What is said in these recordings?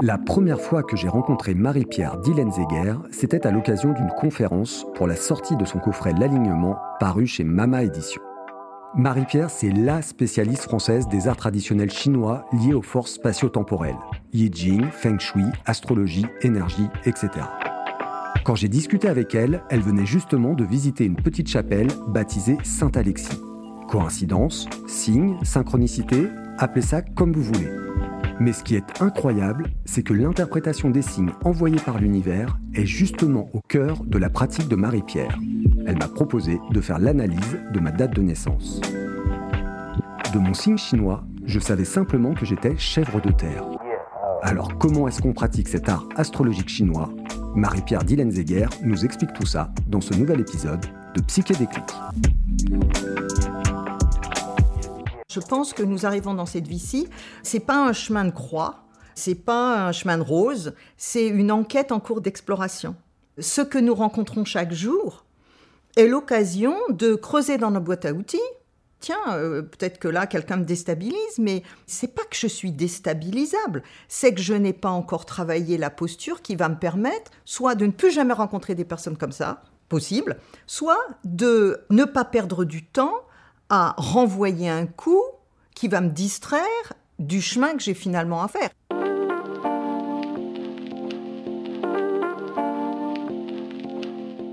La première fois que j'ai rencontré Marie-Pierre Dillenzeger, c'était à l'occasion d'une conférence pour la sortie de son coffret L'alignement, paru chez Mama Édition. Marie-Pierre, c'est la spécialiste française des arts traditionnels chinois liés aux forces spatio-temporelles. Yi Jing, Feng Shui, astrologie, énergie, etc. Quand j'ai discuté avec elle, elle venait justement de visiter une petite chapelle baptisée Saint-Alexis. Coïncidence, signe, synchronicité, appelez ça comme vous voulez. Mais ce qui est incroyable, c'est que l'interprétation des signes envoyés par l'univers est justement au cœur de la pratique de Marie-Pierre. Elle m'a proposé de faire l'analyse de ma date de naissance. De mon signe chinois, je savais simplement que j'étais chèvre de terre. Alors comment est-ce qu'on pratique cet art astrologique chinois? Marie-Pierre Dillenzeger nous explique tout ça dans ce nouvel épisode de Psyché Déclic. Je pense que nous arrivons dans cette vie-ci, c'est pas un chemin de croix, c'est pas un chemin de rose, c'est une enquête en cours d'exploration. Ce que nous rencontrons chaque jour est l'occasion de creuser dans nos boîtes à outils. Tiens, euh, peut-être que là quelqu'un me déstabilise, mais c'est pas que je suis déstabilisable, c'est que je n'ai pas encore travaillé la posture qui va me permettre soit de ne plus jamais rencontrer des personnes comme ça, possible, soit de ne pas perdre du temps à renvoyer un coup qui va me distraire du chemin que j'ai finalement à faire.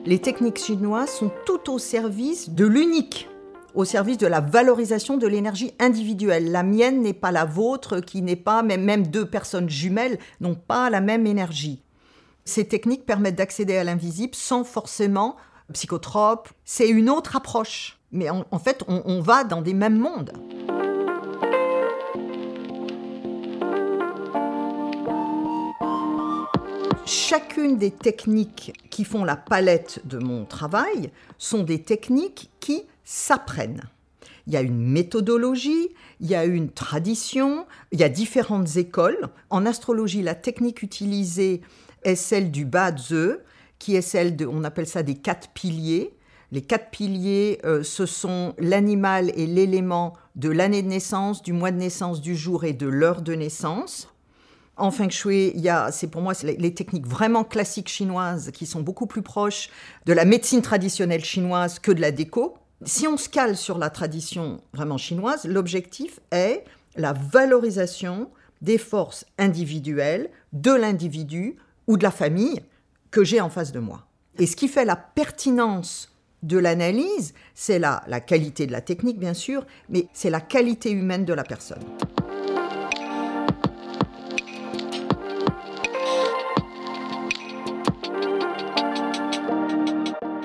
Les techniques chinoises sont tout au service de l'unique, au service de la valorisation de l'énergie individuelle. La mienne n'est pas la vôtre, qui n'est pas, même, même deux personnes jumelles n'ont pas la même énergie. Ces techniques permettent d'accéder à l'invisible sans forcément psychotrope. C'est une autre approche. Mais en, fait, on, va dans des mêmes mondes. Chacune des techniques qui font la palette de mon travail sont des techniques qui s'apprennent. Il y a une méthodologie, il y a une tradition, il y a différentes écoles. En astrologie, la technique utilisée est celle du Ba-Ze, qui est celle de, on appelle ça des quatre piliers. Les quatre piliers, euh, ce sont l'animal et l'élément de l'année de naissance, du mois de naissance, du jour et de l'heure de naissance. En feng shui, il y a, c'est pour moi les, techniques vraiment classiques chinoises qui sont beaucoup plus proches de la médecine traditionnelle chinoise que de la déco. Si on se cale sur la tradition vraiment chinoise, l'objectif est la valorisation des forces individuelles de l'individu ou de la famille que j'ai en face de moi. Et ce qui fait la pertinence de l'analyse, c'est la, la qualité de la technique, bien sûr, mais c'est la qualité humaine de la personne.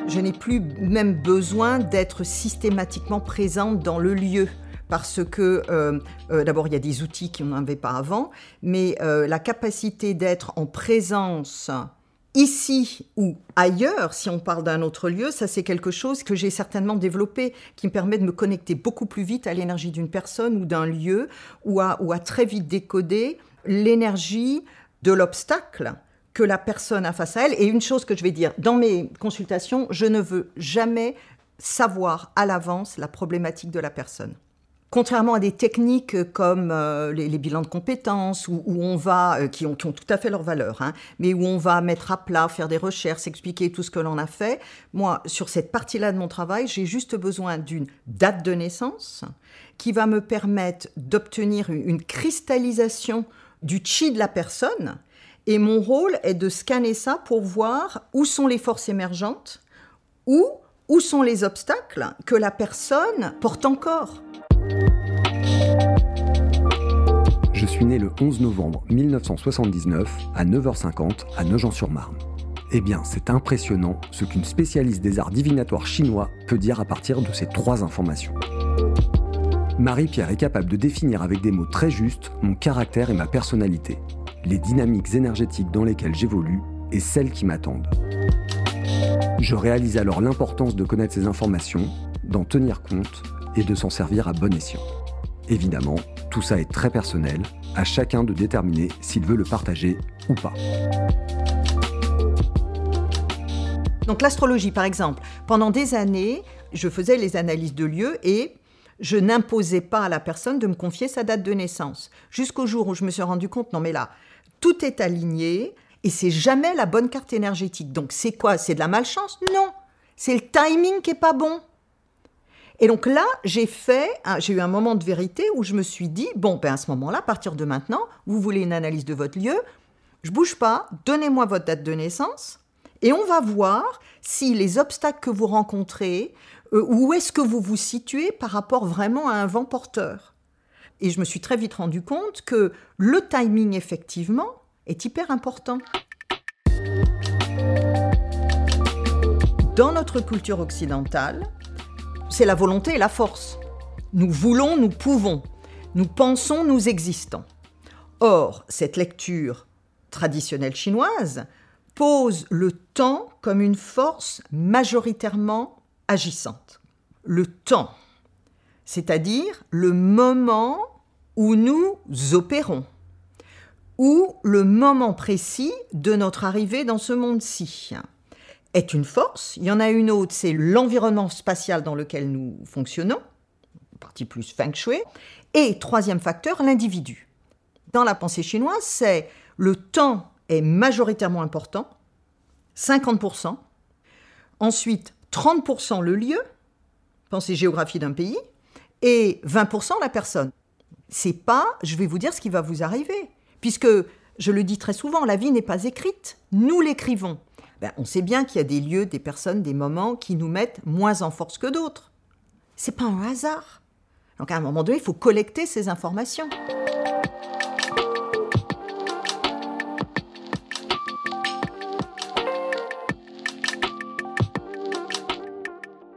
Je n'ai plus même besoin d'être systématiquement présente dans le lieu parce que euh, euh, d'abord il y a des outils qu'on n'avait pas avant, mais euh, la capacité d'être en présence ici ou ailleurs, si on parle d'un autre lieu, ça c'est quelque chose que j'ai certainement développé, qui me permet de me connecter beaucoup plus vite à l'énergie d'une personne ou d'un lieu, ou à, très vite décoder l'énergie de l'obstacle que la personne a face à elle. Et une chose que je vais dire, dans mes consultations, je ne veux jamais savoir à l'avance la problématique de la personne. Contrairement à des techniques comme euh, les, bilans de compétences, où, on va, euh, qui, ont, tout à fait leur valeur, hein, mais où on va mettre à plat, faire des recherches, expliquer tout ce que l'on a fait, moi, sur cette partie-là de mon travail, j'ai juste besoin d'une date de naissance qui va me permettre d'obtenir une, une cristallisation du chi de la personne. Et mon rôle est de scanner ça pour voir où sont les forces émergentes, où, où sont les obstacles que la personne porte encore. Je suis né le 11 novembre 1979 à 9h50 à Nogent-sur-Marne. Eh bien, c'est impressionnant ce qu'une spécialiste des arts divinatoires chinois peut dire à partir de ces trois informations. Marie-Pierre est capable de définir avec des mots très justes mon caractère et ma personnalité, les dynamiques énergétiques dans lesquelles j'évolue et celles qui m'attendent. Je réalise alors l'importance de connaître ces informations, d'en tenir compte et de s'en servir à bon escient. Évidemment, tout ça est très personnel, à chacun de déterminer s'il veut le partager ou pas. Donc l'astrologie, par exemple, pendant des années, je faisais les analyses de lieux et je n'imposais pas à la personne de me confier sa date de naissance. Jusqu'au jour où je me suis rendu compte, non mais là, tout est aligné et c'est jamais la bonne carte énergétique. Donc c'est quoi? C'est de la malchance? Non, c'est le timing qui est pas bon. Et donc là, j'ai fait, j'ai eu un moment de vérité où je me suis dit, bon, ben à ce moment-là, à partir de maintenant, vous voulez une analyse de votre lieu, je bouge pas, donnez-moi votre date de naissance, et on va voir si les obstacles que vous rencontrez, euh, où est-ce que vous vous situez par rapport vraiment à un vent porteur. Et je me suis très vite rendu compte que le timing, effectivement, est hyper important. Dans notre culture occidentale, c'est la volonté et la force. Nous voulons, nous pouvons. Nous pensons, nous existons. Or, cette lecture traditionnelle chinoise pose le temps comme une force majoritairement agissante. Le temps, c'est-à-dire le moment où nous opérons, ou le moment précis de notre arrivée dans ce monde-ci est une force. Il y en a une autre, c'est l'environnement spatial dans lequel nous fonctionnons, partie plus feng shui. Et troisième facteur, l'individu. Dans la pensée chinoise, c'est le temps est majoritairement important, 50%. Ensuite, 30% le lieu, pensée géographie d'un pays, et 20% la personne. C'est pas, je vais vous dire ce qui va vous arriver, puisque je le dis très souvent, la vie n'est pas écrite, nous l'écrivons. Ben, on sait bien qu'il y a des lieux, des personnes, des moments qui nous mettent moins en force que d'autres. C'est pas un hasard. Donc à un moment donné, il faut collecter ces informations.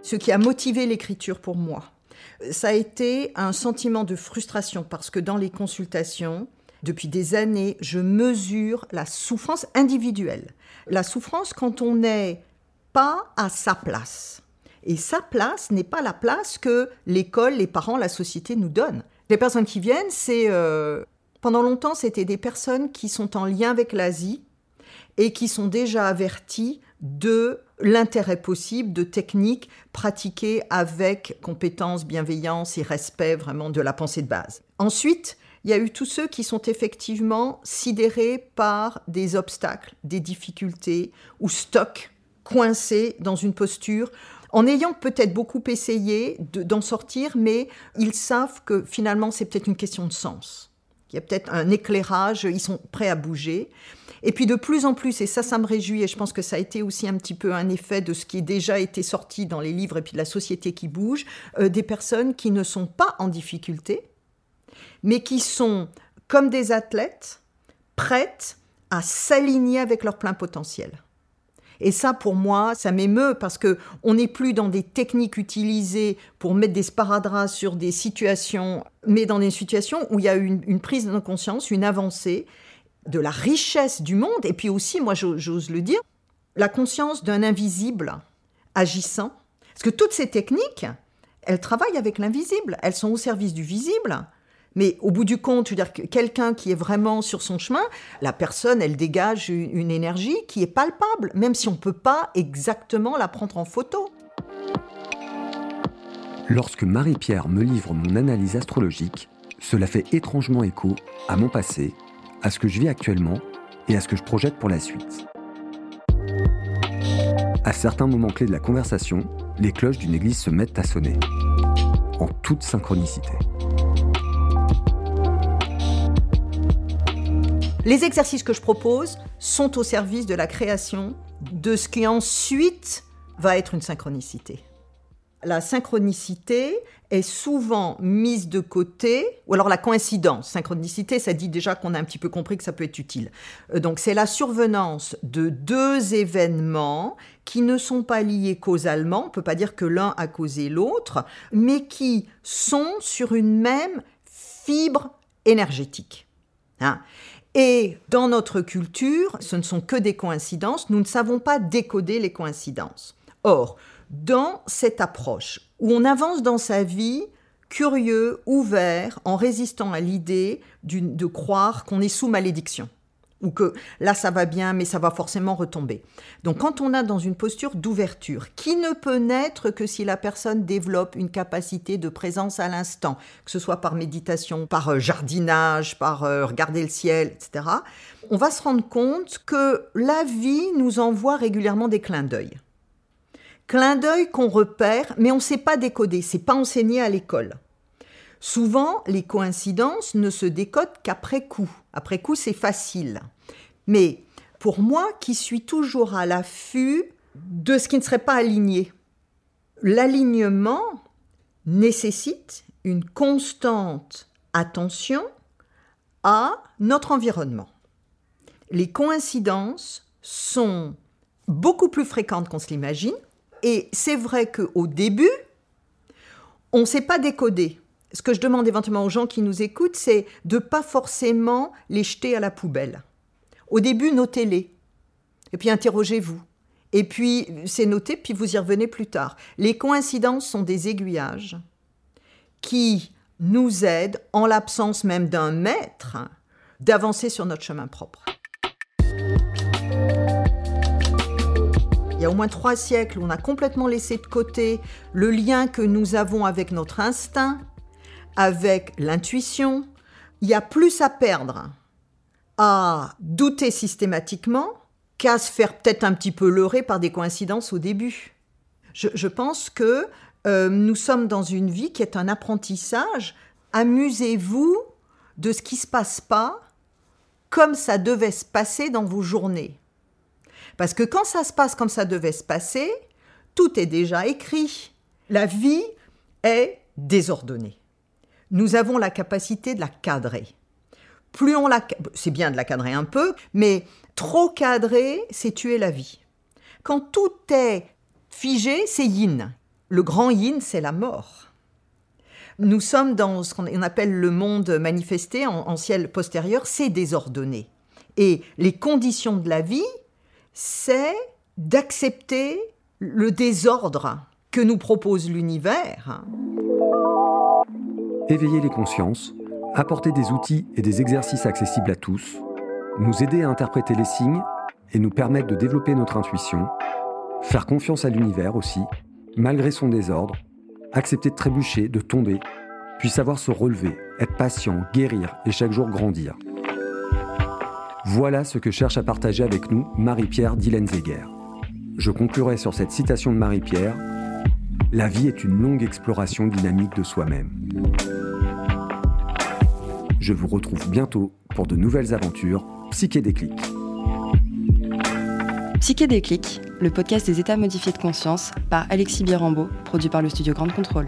Ce qui a motivé l'écriture pour moi, ça a été un sentiment de frustration parce que dans les consultations, depuis des années, je mesure la souffrance individuelle. La souffrance quand on n'est pas à sa place. Et sa place n'est pas la place que l'école, les parents, la société nous donnent. Les personnes qui viennent, c'est... Euh, pendant longtemps, c'était des personnes qui sont en lien avec l'Asie et qui sont déjà averties de l'intérêt possible de techniques pratiquées avec compétence, bienveillance et respect vraiment de la pensée de base. Ensuite, il y a eu tous ceux qui sont effectivement sidérés par des obstacles, des difficultés ou stock, coincés dans une posture, en ayant peut-être beaucoup essayé d'en sortir, mais ils savent que finalement c'est peut-être une question de sens. Il y a peut-être un éclairage, ils sont prêts à bouger. Et puis de plus en plus, et ça, ça me réjouit, et je pense que ça a été aussi un petit peu un effet de ce qui a déjà été sorti dans les livres et puis de la société qui bouge, euh, des personnes qui ne sont pas en difficulté, mais qui sont comme des athlètes, prêtes à s'aligner avec leur plein potentiel. Et ça, pour moi, ça m'émeut parce que on n'est plus dans des techniques utilisées pour mettre des sparadraps sur des situations, mais dans des situations où il y a une, une prise de conscience, une avancée de la richesse du monde. Et puis aussi, moi, j'ose le dire, la conscience d'un invisible agissant. Parce que toutes ces techniques, elles travaillent avec l'invisible. Elles sont au service du visible. Mais au bout du compte, quelqu'un qui est vraiment sur son chemin, la personne, elle dégage une énergie qui est palpable, même si on ne peut pas exactement la prendre en photo. Lorsque Marie-Pierre me livre mon analyse astrologique, cela fait étrangement écho à mon passé, à ce que je vis actuellement et à ce que je projette pour la suite. À certains moments clés de la conversation, les cloches d'une église se mettent à sonner, en toute synchronicité. Les exercices que je propose sont au service de la création de ce qui ensuite va être une synchronicité. la synchronicité est souvent mise de côté, ou alors la coïncidence. Synchronicité, ça dit déjà qu'on a un petit peu compris que ça peut être utile. Euh, donc c'est la survenance de deux événements qui ne sont pas liés causalement, on ne peut pas dire que l'un a causé l'autre, mais qui sont sur une même fibre énergétique. Hein. Et dans notre culture, ce ne sont que des coïncidences, nous ne savons pas décoder les coïncidences. Or, dans cette approche où on avance dans sa vie curieux, ouvert, en résistant à l'idée de croire qu'on est sous malédiction ou que là ça va bien mais ça va forcément retomber. Donc quand on a dans une posture d'ouverture qui ne peut naître que si la personne développe une capacité de présence à l'instant, que ce soit par méditation, par euh, jardinage, par euh, regarder le ciel, etc., on va se rendre compte que la vie nous envoie régulièrement des clins d'œil. Clin d'œil qu'on repère, mais on ne sait pas décoder, c'est pas enseigné à l'école. Souvent, les coïncidences ne se décodent qu'après coup. Après coup, c'est facile. Mais pour moi, qui suis toujours à l'affût de ce qui ne serait pas aligné, l'alignement nécessite une constante attention à notre environnement. Les coïncidences sont beaucoup plus fréquentes qu'on se l'imagine. Et c'est vrai qu'au début, on ne sait pas décoder. Ce que je demande éventuellement aux gens qui nous écoutent, c'est de pas forcément les jeter à la poubelle. Au début, notez-les. Et puis interrogez-vous. Et puis, c'est noté, puis vous y revenez plus tard. Les coïncidences sont des aiguillages qui nous aident, en l'absence même d'un maître, d'avancer sur notre chemin propre. il y a au moins trois siècles, on a complètement laissé de côté le lien que nous avons avec notre instinct, avec l'intuition. Il y a plus à perdre à douter systématiquement qu'à se faire peut-être un petit peu leurrer par des coïncidences au début. Je, pense que euh, nous sommes dans une vie qui est un apprentissage. Amusez-vous de ce qui se passe pas comme ça devait se passer dans vos journées. Parce que quand ça se passe comme ça devait se passer, tout est déjà écrit. La vie est désordonnée. Nous avons la capacité de la cadrer. Plus on la c'est bien de la cadrer un peu, mais trop cadrer, c'est tuer la vie. Quand tout est figé, c'est yin. Le grand yin, c'est la mort. Nous sommes dans ce qu'on appelle le monde manifesté en, en ciel postérieur, c'est désordonné. Et les conditions de la vie, c'est d'accepter le désordre que nous propose l'univers. Éveiller les consciences, apporter des outils et des exercices accessibles à tous, nous aider à interpréter les signes et nous permettre de développer notre intuition, faire confiance à l'univers aussi, malgré son désordre, accepter de trébucher, de tomber, puis savoir se relever, être patient, guérir et chaque jour grandir. Voilà ce que cherche à partager avec nous Marie-Pierre Dillenzeger. Je conclurai sur cette citation de Marie-Pierre La vie est une longue exploration dynamique de soi-même. Je vous retrouve bientôt pour de nouvelles aventures Psyché Déclic. Psyché Déclic, le podcast des états modifiés de conscience par Alexis Birambeau, produit par le studio Grande Contrôle.